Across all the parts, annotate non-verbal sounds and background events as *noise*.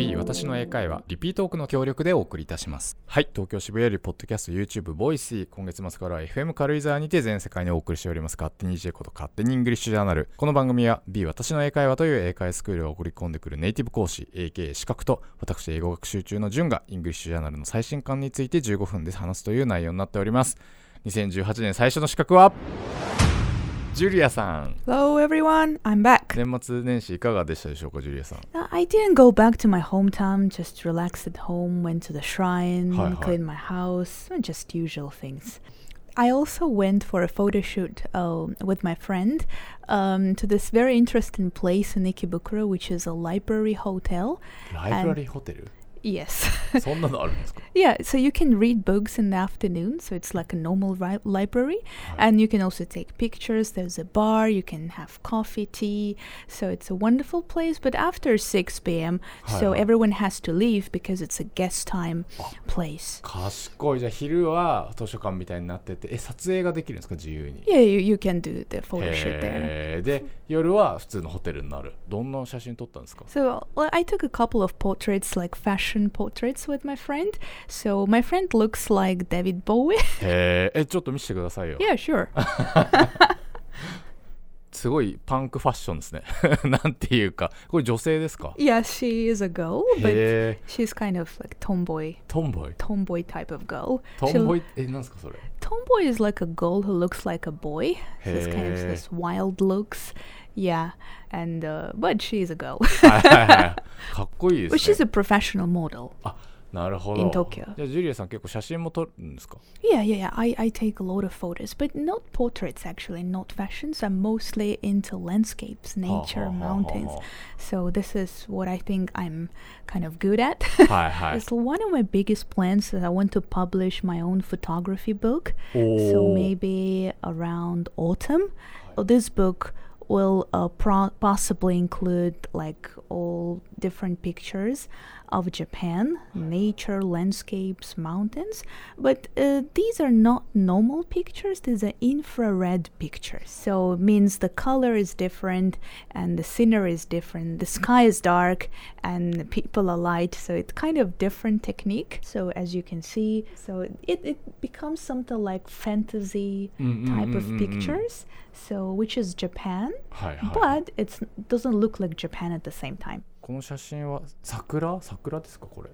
B 私の英会話リピートークの協力でお送りいたします。はい。東京渋谷よりポッドキャスト YouTube ボイスイ今月末からは FM 軽井沢にて全世界にお送りしております勝手に EJ こと勝手にイングリッシュジャーナル。この番組は B 私の英会話という英会スクールを送り込んでくるネイティブ講師 AK 資格と私英語学習中の順がイングリッシュジャーナルの最新刊について15分で話すという内容になっております。2018年最初の資格は？ジュリアさん Hello everyone, I'm back. 年末年始いかがでしたでしょうかジュリアさん Uh, I didn't go back to my hometown, just relaxed at home, went to the shrine, Hi, hi. cleaned my house, and just usual things. I also went for a photo shoot uh, with my friend um, to this very interesting place in Ikebukuro, which is a library hotel. ライブラリーホテル Yes. *laughs* そんなのあるんですか yeah, so you can read books in the afternoon, so it's like a normal ri- library. And you can also take pictures. There's a bar, you can have coffee, tea. So it's a wonderful place. But after 6 p.m., so Hi, hi. everyone has to leave because it's a guest time place. 賢いじゃあ昼は図書館みたいになっててえ撮影ができるんですか自由に Yeah, you, you can do the photo shoot there. へーで夜は普通のホテルになるどんな写真撮ったんですか So well, I took a couple of portraits, like fashion portraits, with my friend. So my friend looks like David Bowie. *laughs* へーえちょっと見せてくださいよ yeah, sure. *laughs* すごいパンクファッションですねなんていうかこれ女性ですか *laughs* yeah, she is a girl, but へえ she's kind of like tomboy. トンボイ tomboy type of girl. ト She- ンボイえなんですかそれ tomboy is like a girl who looks like a boy. She's kind of Hey. this wild looks. Yeah, and uh, but she's a girl. *laughs* *laughs* はいはいはいかっこいいで but す she's ね a professional model. あなるほど in Tokyo じゃあジュリアさん結構写真も撮るんですか Yeah, yeah, yeah. I, I take a lot of photos, but not portraits actually, not fashions. I'm mostly into landscapes, nature, ha, ha, mountains. ha. So this is what I think I'm kind of good at. *laughs* はいはい It's one of my biggest plans that I want to publish my own photography book. お So ー maybe around autumn. Uh, This book will uh, possibly include like all different pictures of Japan nature, landscapes, mountains. But uh, these are not normal pictures, these are infrared pictures. So it means the color is different and the scenery is different, the sky is dark and the people are light. So it's kind of different technique. So as you can see, so it, it becomes something like fantasy mm-hmm, type mm, of mm-hmm. pictures. So which is Japan, but it doesn't look like Japan at the same time. この写真は桜桜ですかこれ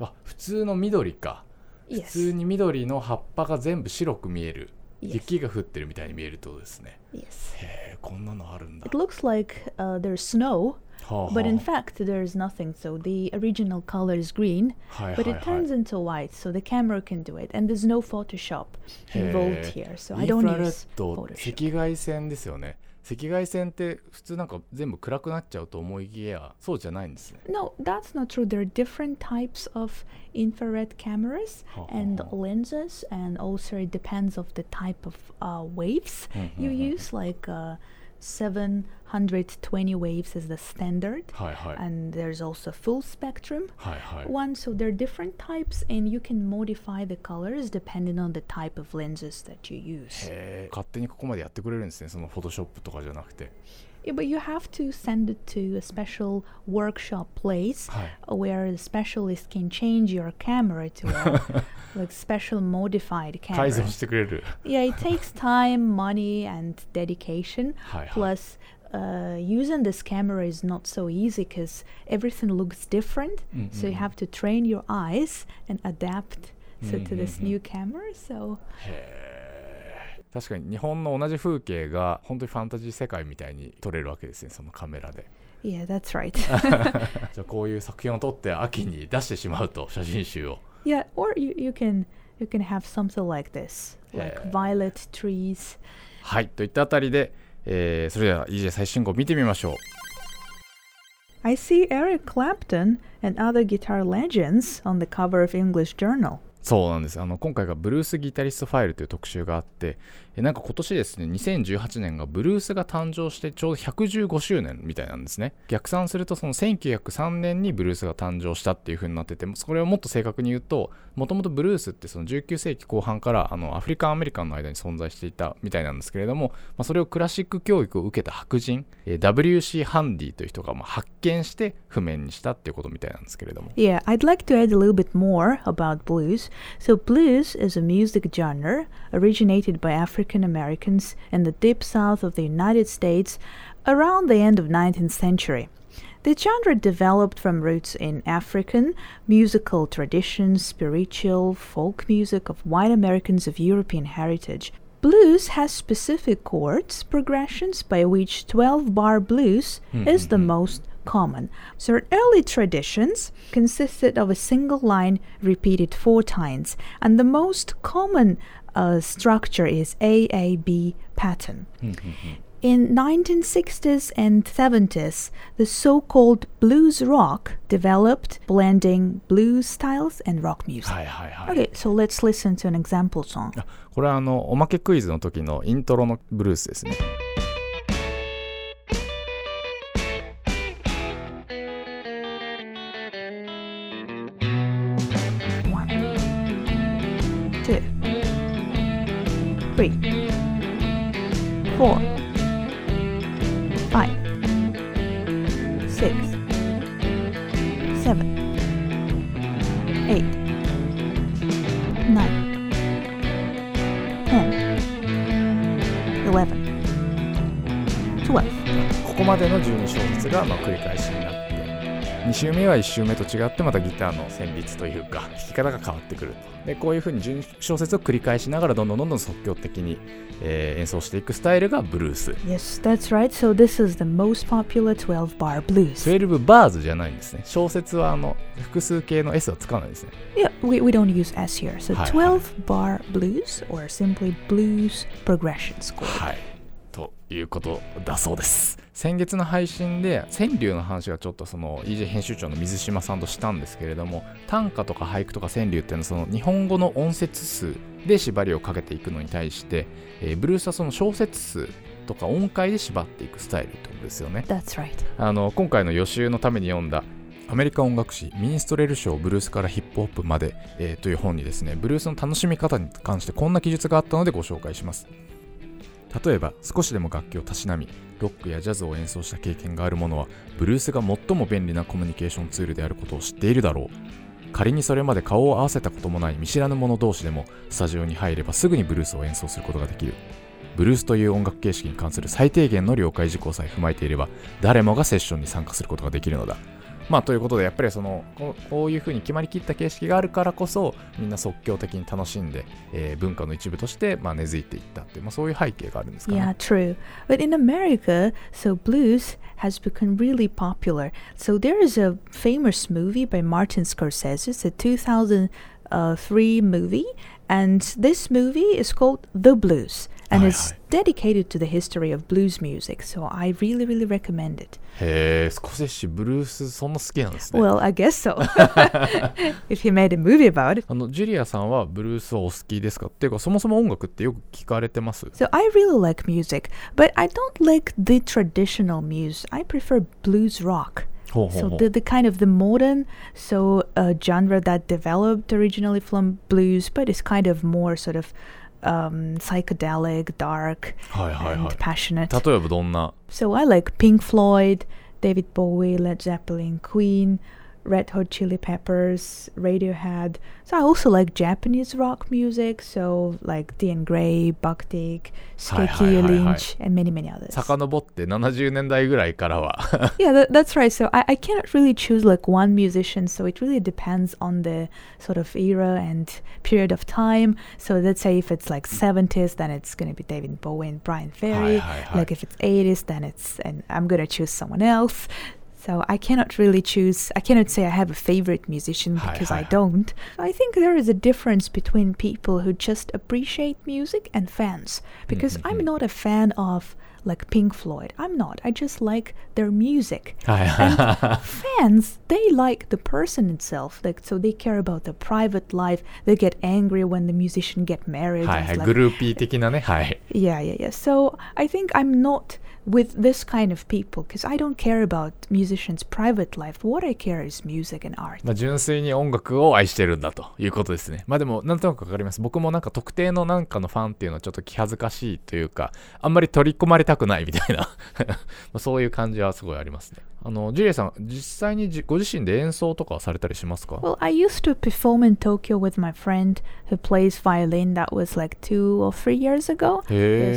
あ普通の緑か普 Yes. 通に緑の葉っぱが全部白く見える Yes. 雪が降ってるみたいに見えるとですね Yes. へえこんなのあるんだ It looks like uh, there's snow, but in fact there's nothing. So the original color is green, but はい it turns into white. So the camera can do it, and there's no Photoshop involved here. So イ I ン don't use Photoshop. 赤外線ですよね赤外線って普通なんか全部暗くなっちゃうと思いきやそうじゃないんですね No, that's not true. There are different types of infrared cameras and lenses, and also it depends of the type of uh, waves you Mhm, use. Like uh, 720 waves is the standard, はいはい and there's also full spectrum はいはい one. So there are different types, and you can modify the colors depending on the type of lenses that you use. へえ勝手にここまでやってくれるんですねそのフォトショップとかじゃなくて Yeah, but you have to send it to a special workshop place はい where the specialist can change your camera to a *laughs* like special modified 改 camera. 造してくれる Yeah, it takes time, money, and dedication. はいはい Plus, uh, using this camera is not so easy because everything looks different. So you Mhm. have to train your eyes and adapt so to this Mhm. new camera. So へえ 確かに日本の同じ風景が本当にファンタジー世界みたいに撮れるわけですねそのカメラで yeah, that's right. じゃあこういう作品を撮って秋に出してしまうと写真集を yeah, or you, you can you can have something like this, like violet trees. はいといったあたりで、えーそれでは EJ 最新号見てみましょう I see Eric Clapton and other guitar legends on the cover of English Journal. そうなんです。あの今回がブルースギタリストファイルという特集があってなんか今年ですね2018年がブルースが誕生してちょうど115周年みたいなんですね逆算するとその1903年にブルースが誕生したっていう風になっててそれをもっと正確に言うともともとブルースってその19世紀後半からあのアフリカンアメリカンの間に存在していたみたいなんですけれども、まあ、それをクラシック教育を受けた白人、えー WC ハンディという人がまあ発見して譜面にしたっていうことみたいなんですけれども Yeah, I'd like to add a little bit more about blues. So, blues is a music genre originated by African Americans in the deep south of the United States around the end of 19th century. The genre developed from roots in African musical traditions, spiritual folk music of white Americans of European heritage. Blues has specific chords progressions by which 12 bar blues hmm, is hmm, the hmm. most common. So early traditions consisted of a single line repeated four times, and the most common uh, structure is AAB pattern. In 1960s and 70s, the so-called blues rock developed, blending blues styles and rock music. はいはいはい、 Okay, so let's listen to an example song. あこれはあのおまけクイズの時のイントロのブルースですね Three, four, five, six, seven, eight, nine, ten, eleven, twelve. ここまでの12小節がまあ繰り返しになって2周目は1周目と違ってまたギターの旋律というか弾き方が変わってくるとでこういうふうに12小節を繰り返しながらどんどんどんどん即興的に、えー演奏していくスタイルがブルース Yes, that's right. So this is the most popular 12 bar blues. 12バーズじゃないんですね小節はあの複数形の S は使わないですね Yeah, we, we don't use S here. So はい、12 bar blues or simply blues progressions chord. はい。ということだそうです。先月の配信で川柳の話はちょっとその EJ 編集長の水島さんとしたんですけれども短歌とか俳句とか川柳っていうのはその日本語の音節数で縛りをかけていくのに対して、えーブルースはその小節数とか音階で縛っていくスタイルってことですよね。That's right. あの今回の予習のために読んだアメリカ音楽誌ミニストレル賞ブルースからヒップホップまで、えーという本にですねブルースの楽しみ方に関してこんな記述があったのでご紹介します例えば少しでも楽器をたしなみロックやジャズを演奏した経験がある者はブルースが最も便利なコミュニケーションツールであることを知っているだろう。仮にそれまで顔を合わせたこともない見知らぬ者同士でもスタジオに入ればすぐにブルースを演奏することができる。ブルースという音楽形式に関する最低限の了解事項さえ踏まえていれば誰もがセッションに参加することができるのだ。まあということでやっぱりそのこうこういうふうに決まりきった形式があるからこそみんな即興的に楽しんで、えー文化の一部として、まあ、根付いていったっていう、まあ、そういう背景があるんですかね。Yeah, true. But in America, so blues has become really popular. So there is a famous movie by Martin Scorsese. It's a 2003 movie, and this movie is called The Blues, and it's. dedicated to the history of blues music. So I really, really recommend it. へえ、スコセッシブルースそんな好きなんですね。 Well, I guess so. *laughs* if he made a movie about it. あのジュリアさんはブルースはお好きですかっていうかそもそも音楽ってよく聞かれてます So I really like music, but I don't like the traditional music. I prefer blues rock. ほうほう So ほう the, the kind of the modern so uh, genre that developed originally from blues, but it's kind of more sort of um, psychedelic, dark, はいはいは and い。 passionate. 例えばどんな So I like Pink Floyd, David Bowie, Led Zeppelin, Queen, Red Hot Chili Peppers, Radiohead. So I also like Japanese rock music, so like Dean Gray, Buck-Tick, Skeki, Lynch, and many many others. *laughs* yeah, that's right. So I, I cannot really choose like one musician, so it really depends on the sort of era and period of time. So let's say if it's like 70s, then it's going to be David Bowie and Bryan Ferry. Like if it's 80s, then it's, and I'm going to choose someone else. So I cannot really choose. I cannot say I have a favorite musician because hi, hi, I don't. I think there is a difference between people who just appreciate music and fans because mm-hmm. I'm mm-hmm. not a fan of like Pink Floyd. I'm not. I just like their music. *laughs* fans, they like the person itself. Like so they care about their private life. They get angry when the musician get married. Hi, hi, like, yeah, yeah, yeah. So I think I'm not with this kind of people because I don't care about musicians' private life. What I care is music and art. まあ、純粋に音楽を愛してるんだということですね。まあでも、なんとなくわかります。僕もなんか特定のなんかのファンっていうのはちょっと気恥ずかしいというか、あんまり取り込まれたくないみたいな、*laughs* まあそういう感じはすごいありますね。あの、ジュリアさん、実際にじご自身で演奏とかはされたりしますか Well, I used to perform in Tokyo with my friend who plays violin. That was like two or three years ago.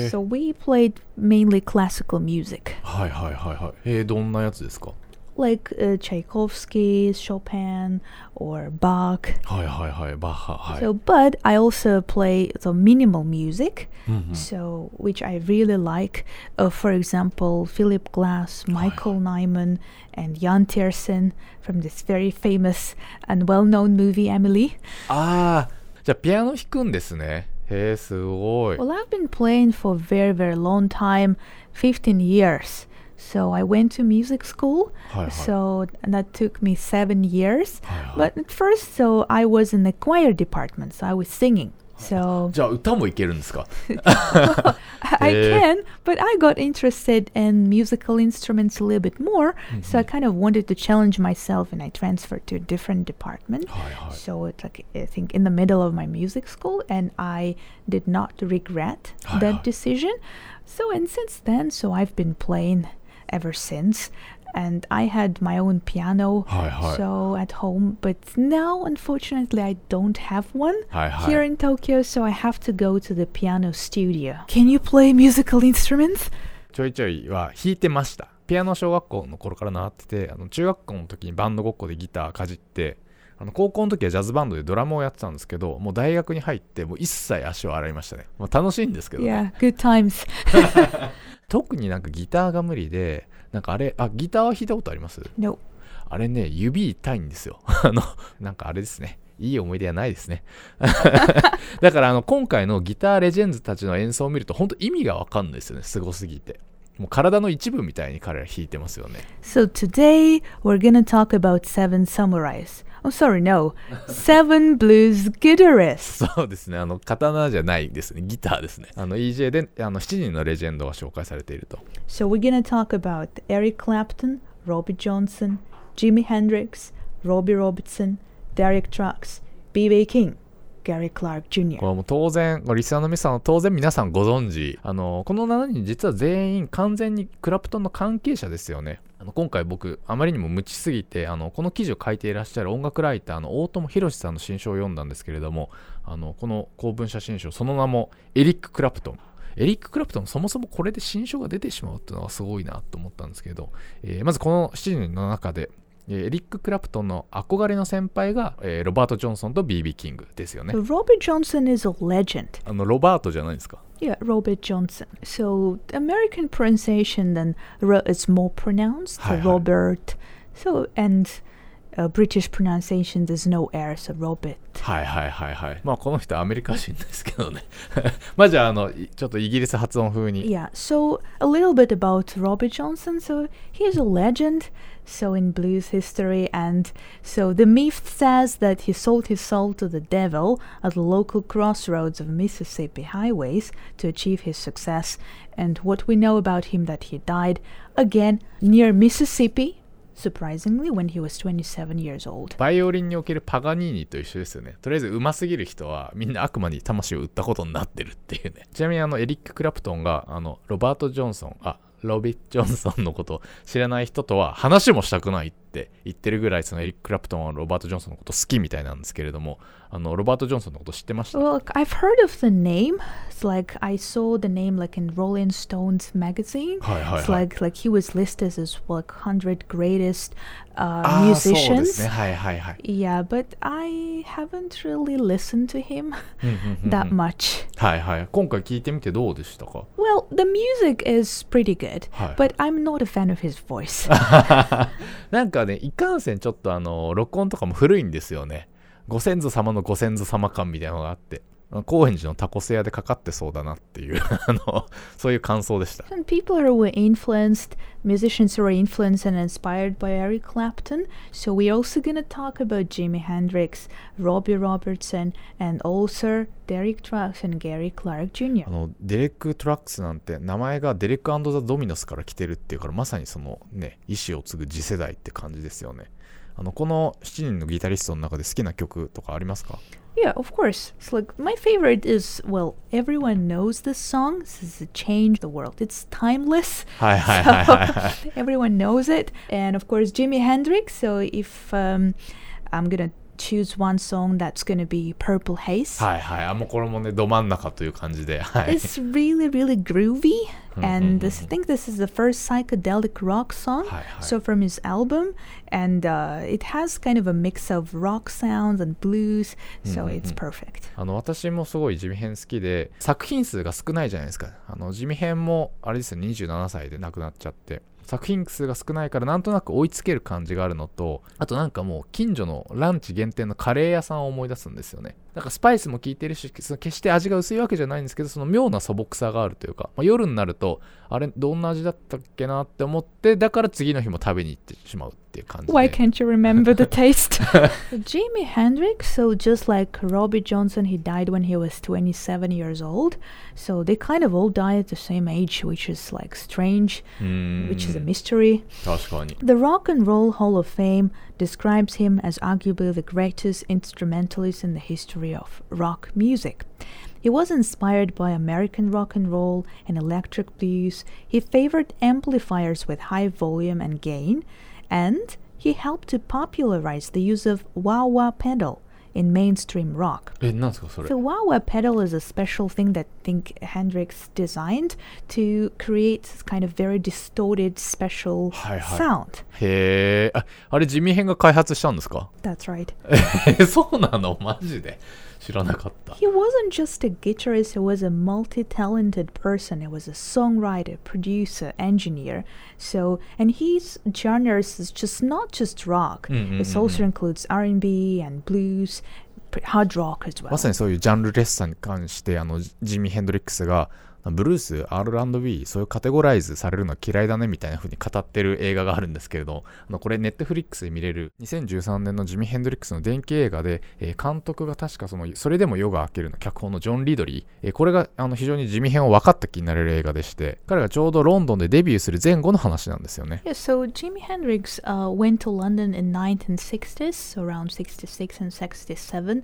so we played mainly classical music, はいはいはいはい。えー、どんなやつですか like uh, Tchaikovsky, Chopin, or Bach. はいはいはい、バッハ、はい。So, but I also play the minimal music, mm -hmm. so which I really like. Uh, for example, Philip Glass, Michael Nyman, and Yann Tiersen from this very famous and well-known movie Amélie. ああ、じゃあピアノ弾くんですね。へえ、すごい。Well, I've been playing for very very long time, 15 years. So I went to music school. はいはい。 So that took me seven years. はいはい But at first, so I was in the choir department. So I was singing. So *laughs* じゃあ歌もいけるんですか *laughs* I Eh. can, but I got interested in musical instruments a little bit more. So I Mm-hmm. kind of wanted to challenge myself and I transferred to a different department. はいはい。 So it's like I think in the middle of my music school, and I did not regret Hi, hi. that decision. So and since then, so I've been playing ever since, and I had my own piano. はいはい。 So at home, but now unfortunately I don't have one はいはい。 here in Tokyo, so I have to go to the piano studio. Can you play musical instruments? ちょいちょいは弾いてました。ピアノ小学校の頃から習ってて、あの中学校の時にバンドごっこでギターかじって、 あの高校の時はジャズバンドでドラムをやってたんですけど、もう大学に入ってもう一切足を洗いましたね。まあ、楽しいんですけど、ね、Yeah, good times. *laughs* 特になんかギターが無理で、なんかあれ、あ、ギターは弾いたことあります？No. あれね、指痛いんですよ。*laughs* あの、なんかあれですね。いい思い出はないですね。*laughs* だからあの今回のギターレジェンズたちの演奏を見ると本当意味がわかんないですよね。すごすぎて。もう体の一部みたいに彼ら弾いてますよね。So today we're gonna talk about seven samurais. Oh, sorry, no, seven blues guitarists. そうですね。あの、刀じゃないですね。ギターですね。あの、EJ で、あの、7人のレジェンドが紹介されていると。So we're gonna talk about Eric Clapton, Robbie Johnson, Jimi Hendrix, Robbie Robertson, Derek Trucks, B.B. King, Gary Clark こ Jr. れもう当然、リスナーの皆さんは当然皆さんご存知。あの、この7人実は全員完全にクラプトンの関係者ですよね。あの今回僕、あまりにも無知すぎて、あの、この記事を書いていらっしゃる音楽ライターの大友博さんの新書を読んだんですけれども、あの、この公文写真書、その名もエリック・クラプトン。エリック・クラプトンそもそもこれで新書が出てしまうっていうのはすごいなと思ったんですけど、えーまずこの7人の中で、えーエリック・クラプトンの憧れの先輩が、えーロバート・ジョンソンと BB キングですよね So。Robert Johnson is a legend. あのロバートじゃないですか。Yeah, Robert Johnson. So the American pronunciation then ro- is more pronounced. Hi, hi. Robert. So and uh, British pronunciation there's no air. So Robert. はいはいはいはい。まあこの人アメリカ人ですけどね。まあじゃああのいちょっとイギリス発音風に。 Yeah. So a little bit about Robert Johnson. So he's a legend. So in blues history, and so the myth says that he sold his soul to the devil at the local crossroads of Mississippi highways to achieve his success. And what we know about him that he died again near Mississippi, surprisingly, when he was 27 years old. バイオリンにおけるパガニーニと一緒ですよね。とりあえず上手すぎる人はみんな悪魔に魂を売ったことになってるっていうね。*laughs* ちなみにあのエリック・クラプトンがあのロバート・ジョンソン、あ、ロビッ・ジョンソンのこと知らない人とは話もしたくないって言ってるぐらいそのエリック・クラプトンはロバート・ジョンソンのこと好きみたいなんですけれども、あのロバート・ジョンソンのこと知ってました Well, I've heard of the name. It's like I saw the name like in Rolling Stones magazine. はいはい It's はい。like like he was listed as like 100 greatest uh, ああ、そうです musicians. ね。はいはいはい。Yeah, but I haven't really listened to him うんうんうん that much. はいはい。今回聞いてみてどうでしたか Well, the music is pretty good, はい。but I'm not a fan of his voice. なんかね、いかんせんちょっとあの、録音とかも古いんですよね。ご先祖様のご先祖様感みたいなのがあって。高円寺のタコス屋でかかってそうだなっていうあのそういう感想でした And people were influenced, musicians were influenced and inspired by Eric Clapton. So we're also to talk about Jimi Hendrix, Robbie Robertson, and also Derek Trucks and Gary Clark Jr. あのデレック・トラックスなんて名前がデレックザ・ドミノスから来てるっていうからまさにそのね意思を継ぐ次世代って感じですよねあのこの7人のギタリストの中で好きな曲とかありますか Yeah, of course. It's like my favorite is well, everyone knows this song. This is Change the World. It's timeless. はいはいはいはいはい Everyone knows it. And of course, Jimi Hendrix. So if um, I'm gonna choose one song that's going to be Purple Haze. はいはい。あ、もうこれもね、ど真ん中という感じで。はい、It's really, really groovy. Mm-hmm, and this, mm-hmm. I think this is the first psychedelic rock song. So from his album. And、uh, it has kind of a mix of rock sounds and blues. So mm-hmm, it's perfect. あの、私もすごいジミヘン好きで、作品数が少ないじゃないですか。あの、ジミヘンも、あれですよ、27歳で亡くなっちゃって。作品数が少ないからなんとなく追いつける感じがあるのとあとなんかもう近所のランチ限定のカレー屋さんを思い出すんですよね。だからスパイスも効いてるしその決して味が薄いわけじゃないんですけどその妙な素朴さがあるというか、まあ、夜になるとあれどんな味だったっけなって思ってだから次の日も食べに行ってしまうっていう感じで Why can't you remember the taste? Jimi Hendrix, so just like Robbie Johnson, he died when he was 27 years old. So they kind of all die at the same age, which is like strange, which is a mystery. 確かに The Rock and Roll Hall of Fame describes him as arguably the greatest instrumentalist in the history of rock music. He was inspired by American rock and roll and electric blues. He favored amplifiers with high volume and gain, and he helped to popularize the use of wah wah pedal in mainstream rock. えなんですかそれ The wah wah pedal is a special thing that I think Hendrix designed to create this kind of very distorted special はいはい sound. へえああれ地味編が開発したんですか That's right. *laughs* えそうなのマジで 知らなかった He wasn't just a guitarist, he was a multi talented person. He was a songwriter, producer, engineer. So, and his genres is just not just rock, Mm, mm, it mm, also includes R&B and blues, p- hard rock as well. まさにそういうジャンルレッサーに関してあのジミー・ヘンドリックスが ブルース R&B そういうカテゴライズされるのは嫌いだねみたいな風に語ってる映画があるんですけれどあのこれネットフリックスで見れる。2013年のジミー・ヘンドリックスの電気映画で、えー監督が確かそのそれでも夜が明けるの。脚本のジョン・リドリー、えーこれがあの非常にジミー編を分かった気になれる映画でして彼がちょうどロンドンでデビューする前後の話なんですよね。Yeah, so Jimi Hendrix uh, went to London in 1960s, around 66 and 67,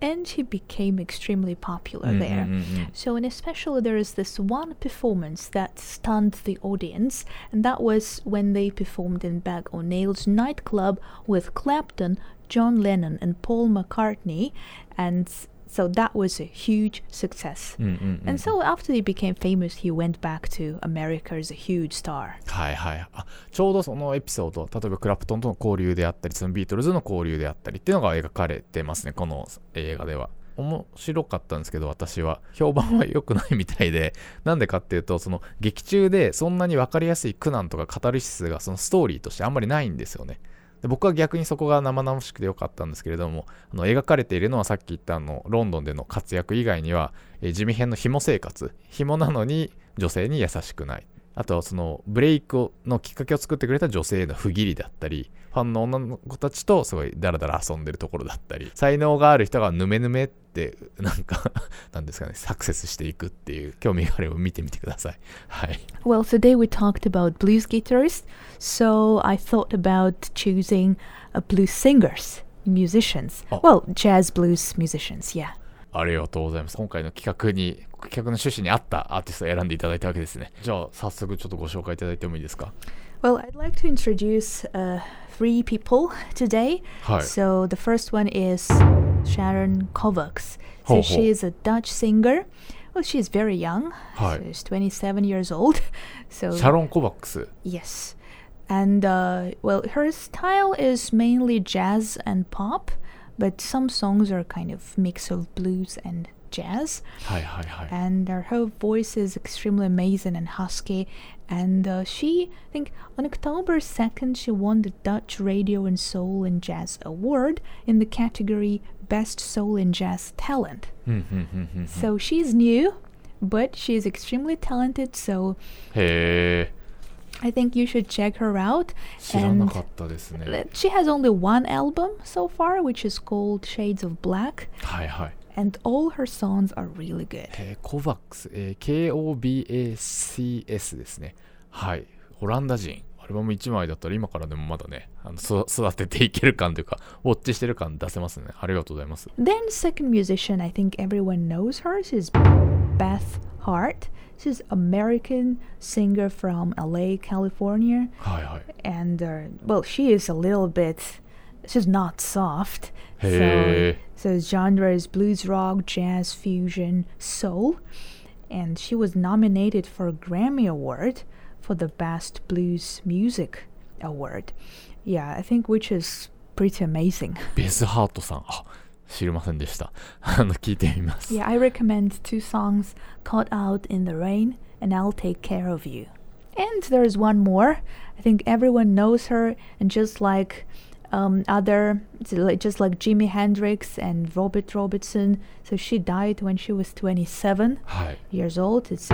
and he became extremely popular mm-hmm, there. Mm-hmm. So, and especially there is this one performance that stunned the audience, and that was when they performed in Bag o' Nails nightclub with Clapton, John Lennon, and Paul McCartney, and so that was a huge success. And so after he became famous, he went back to America as a huge star. はいはい。あちょうどそのエピソード例えばクラプトンとの交流であったりそのビートルズの交流であったりっていうのが描かれてますねこの映画では。面白かったんですけど私は評判は良くないみたいで。*laughs* なんでかっていうとその劇中でそんなに分かりやすい苦難とかカタルシスがそのストーリーとしてあんまりないんですよねで僕は逆にそこが生々しくてよかったんですけれどもあの描かれているのはさっき言ったあのロンドンでの活躍以外には、えー地味編の紐生活。紐なのに女性に優しくない。あとはそのブレイクをのきっかけを作ってくれた女性への不義理だったりファンの女の子たちとすごいダラダラ遊んでるところだったり才能がある人がヌメヌメって *laughs* なんかなんですかねサクセスしていくっていう興味があれば見てみてくださいはい Well, today we talked about blues guitarists, so I thought about choosing uh, blues singers, musicians. Oh. Well, jazz blues musicians, yeah. ありがとうございます。今回の企画に、企画の趣旨に合ったアーティストを選んでいただいたわけですね。じゃあ、早速ちょっとご紹介いただいてもいいですか Well, I'd like to introduce uh, three people today. はい。So the first one is Sharon Kovacs. So she is a Dutch singer. Well, she's very young. Hi. She's 27 years old. So シャロン・コバックス。Yes. And, uh, well, her style is mainly jazz and pop, but some songs are kind of mix of blues and jazz. Hi, hi, hi. And her voice is extremely amazing and husky. And uh, she, I think, on October 2nd, she won the Dutch Radio and Soul and Jazz Award in the category Best Soul and Jazz Talent. Hmm, hmm, hmm, so she's new, but she is extremely talented. So. Hey. I think you should check her out. 知らなかったですね Uh, She has only one album so far, which is called Shades of Black, はいはい and all her songs are really good. えーコバックス、えー KOBACS ですねはいオランダ人 アルバム1枚だったら今からでもまだねあのそ育てていける感というかウォッチしてる感出せますねありがとうございます Then second musician, I think everyone knows her. She's Beth Hart. She's American singer from LA, California, はいはい and uh, well, she is a little bit. She's not soft. So, へえ so genre is blues rock, jazz, fusion, soul, and she was nominated for a Grammy Award for the Best Blues Music Award. Yeah, I think which is pretty amazing. *laughs* ベスハートさんあ知りませんでしたあの聞いてみます *laughs* Yeah, I recommend two songs Caught Out in the Rain and I'll Take Care of You. And there's one more. I think everyone knows her, and just like um, other, just like Jimi Hendrix and Robert Robertson, so she died when she was 27はい years old. It's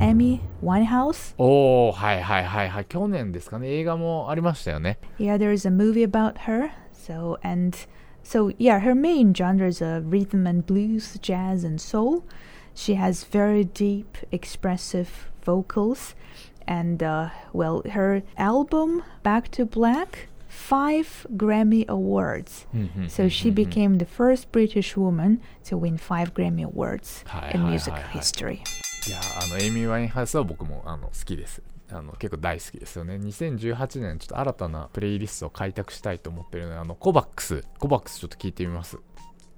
Amy Winehouse. おおはいはいはいはい去年ですかね映画もありましたよね Yeah, there's a movie about her. So, and so, yeah, her main genres are rhythm and blues, jazz, and soul. She has very deep, expressive vocals. And, uh, well, her album, Back to Black, five Grammy Awards. So she became the first British woman to win five Grammy Awards in music hi, hi. history. いやあのエイミー・ワインハウスは僕もあの好きですあの結構大好きですよね2018年ちょっと新たなプレイリストを開拓したいと思ってるのであのコバックスコバックスちょっと聞いてみます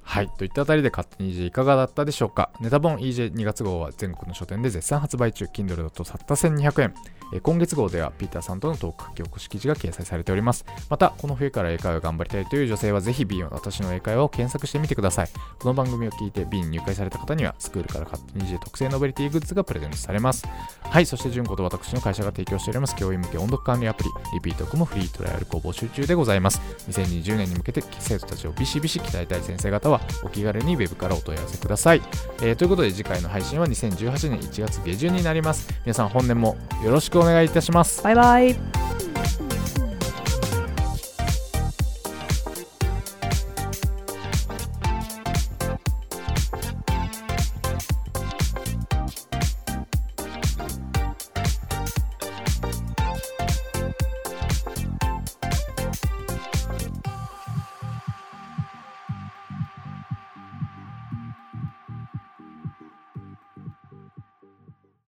はい。といったあたりで勝手に EJ いかがだったでしょうか？ネタ本 EJ2 月号は全国の書店で絶賛発売中。Kindle だとたった1200円。え今月号ではピーターさんとのトーク書き起こし記事が掲載されております。またこの冬から英会話を頑張りたいという女性はぜひ B 私の英会話を検索してみてください。この番組を聞いて B に入会された方にはスクールから勝手に EJ 特製ノベルティグッズがプレゼントされます。はい。そして純子と私の会社が提供しております教員向け音読管理アプリリピートコムフリートライアルを募集中でございます。2020年に向けて生徒たちをビシビシ鍛えたい先生方はお気軽にウェブからお問い合わせください、えーということで次回の配信は2018年1月下旬になります。皆さん本年もよろしくお願いいたします。バイバイ。